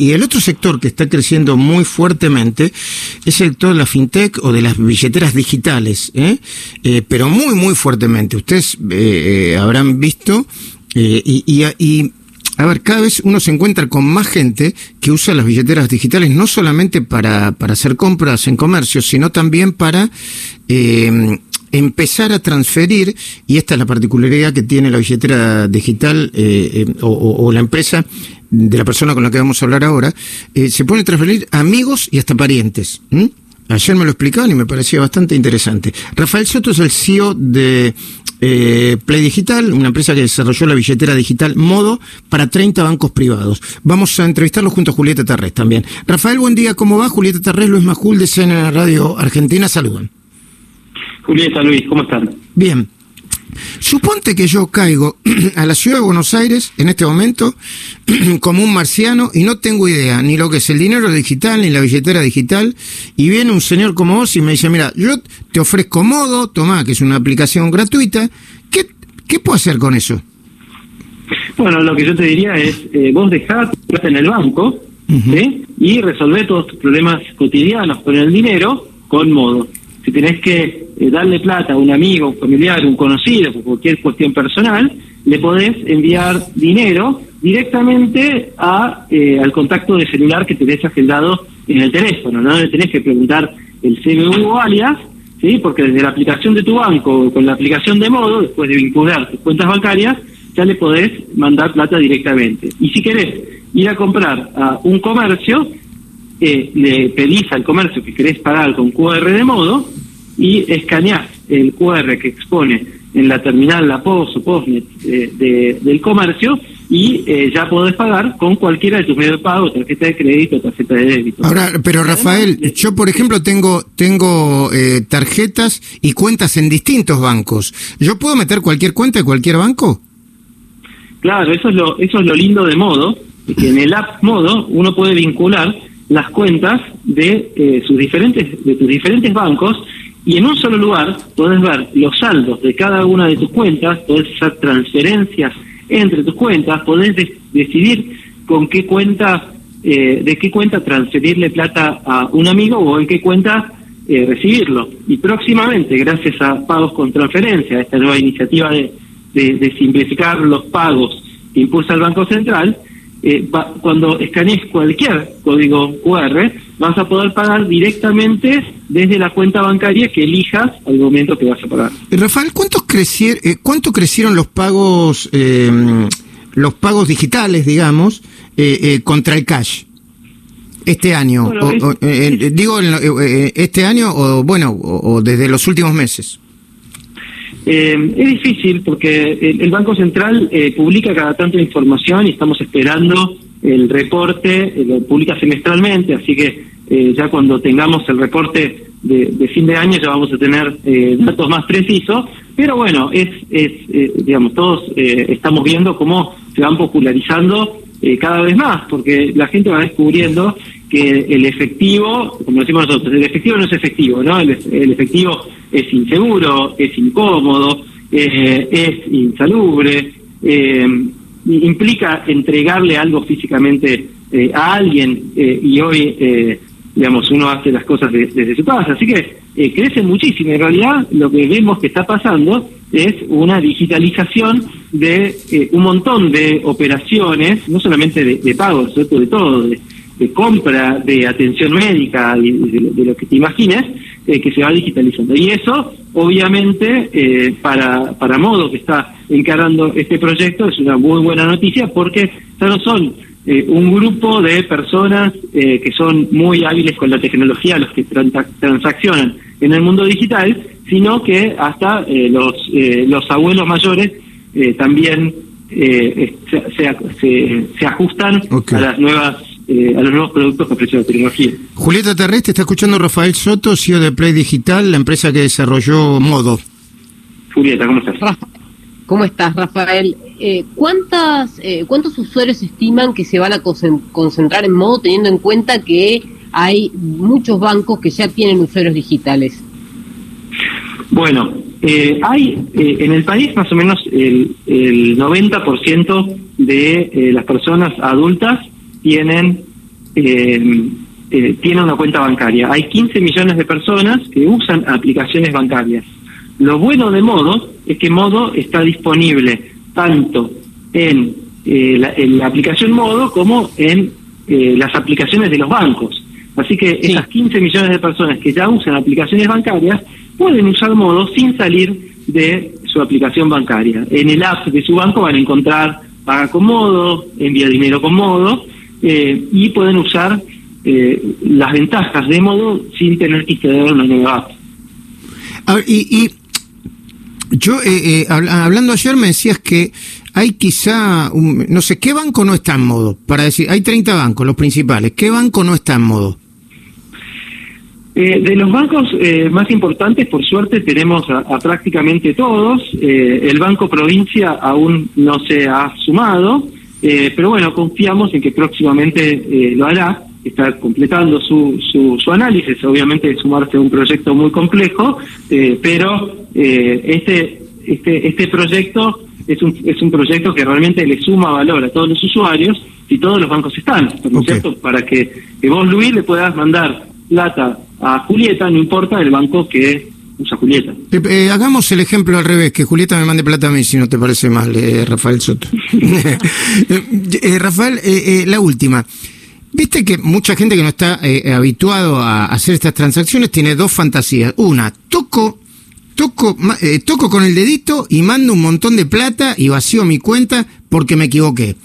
Y el otro sector que está creciendo muy fuertemente es el sector de la fintech o de las billeteras digitales, ¿eh? Eh, pero muy, muy fuertemente. Ustedes eh, habrán visto y, a ver, cada vez uno se encuentra con más gente que usa las billeteras digitales no solamente para, para hacer compras en comercio, sino también para empezar a transferir, y esta es la particularidad que tiene la billetera digital eh, eh, o, la empresa de la persona con la que vamos a hablar ahora, eh, se puede transferir amigos y hasta parientes. Ayer me lo explicaban y me parecía bastante interesante. Rafael Soto es el CEO de Play Digital, una empresa que desarrolló la billetera digital Modo para 30 bancos privados. Vamos a entrevistarlo junto a Julieta Tarrés también. Rafael, buen día, ¿cómo va? Julieta Tarrés, Luis Majul de CNN Radio Argentina, saludan. Julieta, Luis, ¿cómo están? Bien. Suponte que yo caigo a la ciudad de Buenos Aires en este momento como un marciano y no tengo idea ni lo que es el dinero digital ni la billetera digital y viene un señor como vos y me dice, mira, yo te ofrezco Modo, tomá, que es una aplicación gratuita, ¿qué, qué puedo hacer con eso? Bueno, lo que yo te diría es, eh, vos dejá tu en el banco y resolver todos tus problemas cotidianos con el dinero con Modo. Si tenés que eh, darle plata a un amigo, un familiar, un conocido, por cualquier cuestión personal, le podés enviar dinero directamente a, eh, al contacto de celular que tenés agendado en el teléfono. No le tenés que preguntar el CBU o alias, ¿sí? porque desde la aplicación de tu banco, con la aplicación de modo, después de vincular tus cuentas bancarias, ya le podés mandar plata directamente. Y si querés ir a comprar a un comercio, eh, le pedís al comercio que querés pagar con QR de modo y escaneás el QR que expone en la terminal, la POS o POSNET eh, del comercio y eh, ya podés pagar con cualquiera de tus medios de pago, tarjeta de crédito, tarjeta de débito. Ahora, pero Rafael, yo por ejemplo tengo tengo tarjetas y cuentas en distintos bancos. ¿Yo puedo meter cualquier cuenta de cualquier banco? Claro, eso es lo eso es lo lindo de Modo, que en el app Modo uno puede vincular las cuentas de eh, sus diferentes de tus diferentes bancos y en un solo lugar podés ver los saldos de cada una de tus cuentas, podés hacer transferencias entre tus cuentas, podés decidir con qué cuenta eh, de qué cuenta transferirle plata a un amigo o en qué cuenta eh, recibirlo. Y próximamente, gracias a pagos con transferencia, esta nueva iniciativa de, simplificar los pagos que impulsa el Banco Central, eh, cuando escanees cualquier código QR, vas a poder pagar directamente desde la cuenta bancaria que elijas al momento que vas a pagar. Eh, Rafael, ¿cuántos crecieron, eh, ¿cuánto crecieron los pagos, los pagos digitales, digamos, contra el cash? Este año, digo, este año o bueno, o desde los últimos meses. Eh, es difícil porque el, Banco Central eh, publica cada tanto información y estamos esperando el reporte, eh, lo publica semestralmente, así que ya cuando tengamos el reporte de, fin de año ya vamos a tener datos más precisos, pero bueno, es, es digamos, todos estamos viendo cómo se van popularizando cada vez más, porque la gente va descubriendo que el efectivo, como decimos nosotros, el efectivo no es efectivo, ¿no? El, efectivo es inseguro, es incómodo, eh, es insalubre, eh, implica entregarle algo físicamente eh, a alguien y hoy, digamos, uno hace las cosas desde su casa. Así que crece muchísimo. En realidad, lo que vemos que está pasando es una digitalización de un montón de operaciones, no solamente de, de pagos, de todo, de de compra de atención médica y de, lo que te imagines, eh, que se va digitalizando. Y eso, obviamente, eh, para, para Modo, que está encarando este proyecto, es una muy buena noticia porque ya no son eh, un grupo de personas que son muy hábiles con la tecnología, los que transaccionan en el mundo digital, sino que hasta los, los abuelos mayores también se, se, ajustan a las nuevas eh, a los nuevos productos que ofrece la tecnología. Julieta Terrestre está escuchando Rafael Soto, CEO de Play Digital, la empresa que desarrolló Modo. Julieta, ¿cómo estás? ¿Cómo estás, Rafael? Eh, ¿cuántas, eh, ¿Cuántos usuarios estiman que se van a concentrar en Modo teniendo en cuenta que hay muchos bancos que ya tienen usuarios digitales? Bueno, hay en el país más o menos el, el 90% de las personas adultas tienen eh, eh, tiene una cuenta bancaria. Hay 15 millones de personas que usan aplicaciones bancarias. Lo bueno de Modo es que Modo está disponible tanto en, la, en la, aplicación Modo como en las aplicaciones de los bancos. Así que esas 15 millones de personas que ya usan aplicaciones bancarias pueden usar Modo sin salir de su aplicación bancaria. En el app de su banco van a encontrar paga con Modo, envía dinero con Modo eh, y pueden usar eh, las ventajas de Modo sin tener que instalar una nueva app. y, y yo, eh, hablando ayer, me decías que hay quizá, no sé, ¿qué banco no está en modo? Para decir, hay 30 bancos, los principales, ¿qué banco no está en modo? Eh, de los bancos eh, más importantes, por suerte, tenemos a, prácticamente todos. Eh, el Banco Provincia aún no se ha sumado, pero bueno, confiamos en que próximamente lo hará. Está completando su, su, análisis, obviamente sumarse a un proyecto muy complejo, pero este, este, este proyecto es un, es un proyecto que realmente le suma valor a todos los usuarios y todos los bancos están, ¿no es cierto? Para que, que vos, Luis, le puedas mandar plata a Julieta, no importa el banco que usa Julieta. Eh, eh, hagamos el ejemplo al revés, que Julieta me mande plata a mí, si no te parece mal, eh, Rafael Soto. Rafael, la última. Viste que mucha gente que no está habituado a hacer estas transacciones tiene dos fantasías. Una, toco, toco, toco con el dedito y mando un montón de plata y vacío mi cuenta porque me equivoqué.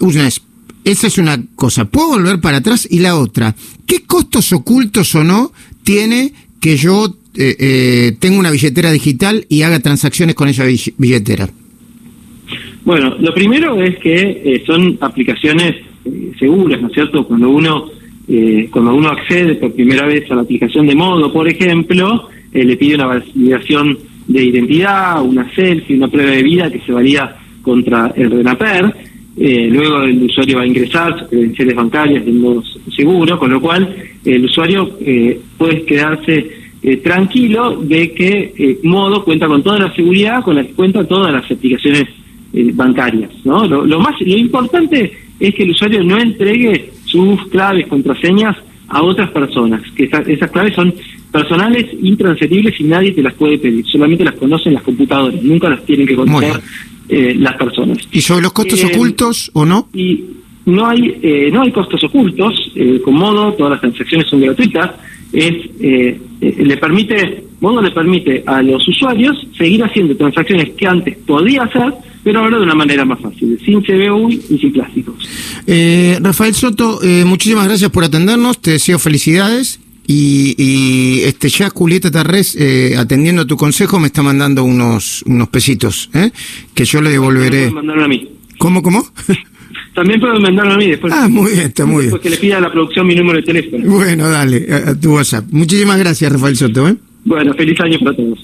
una es esa es una cosa. ¿Puedo volver para atrás? Y la otra, ¿qué costos ocultos o no tiene que yo eh, eh, tenga una billetera digital y haga transacciones con esa billetera? Bueno, lo primero es que eh, son aplicaciones seguras, ¿no es cierto? Cuando uno cuando uno accede por primera vez a la aplicación de modo, por ejemplo, le pide una validación de identidad, una selfie, una prueba de vida que se valida contra el RENAPER eh, luego el usuario va a ingresar sus credenciales bancarias de modo seguro, con lo cual el usuario eh, puede quedarse eh, tranquilo de que Modo cuenta con toda la seguridad con la que cuentan todas las aplicaciones bancarias. ¿no? Lo, más lo importante es que el usuario no entregue sus claves, contraseñas a otras personas, que esas claves son personales, intransferibles y nadie te las puede pedir, solamente las conocen las computadoras, nunca las tienen que conocer eh, las personas. ¿Y sobre los costos eh, ocultos o no? Y no hay eh, no hay costos ocultos, con Modo todas las transacciones son gratuitas, es le permite Modo le permite a los usuarios seguir haciendo transacciones que antes podía hacer, pero ahora de una manera más fácil, sin CBU y sin plásticos. Rafael Soto, muchísimas gracias por atendernos, te deseo felicidades. Y, este ya Julieta Tarrés, eh, atendiendo a tu consejo, me está mandando unos unos pesitos, ¿eh? que yo le devolveré. A mí. ¿Cómo, cómo? También puedo mandarlo a mí después. Ah, muy bien, está muy bien. Porque le pida a la producción mi número de teléfono. Bueno, dale, a, tu WhatsApp. Muchísimas gracias, Rafael Soto. ¿eh? Bueno, feliz año para todos.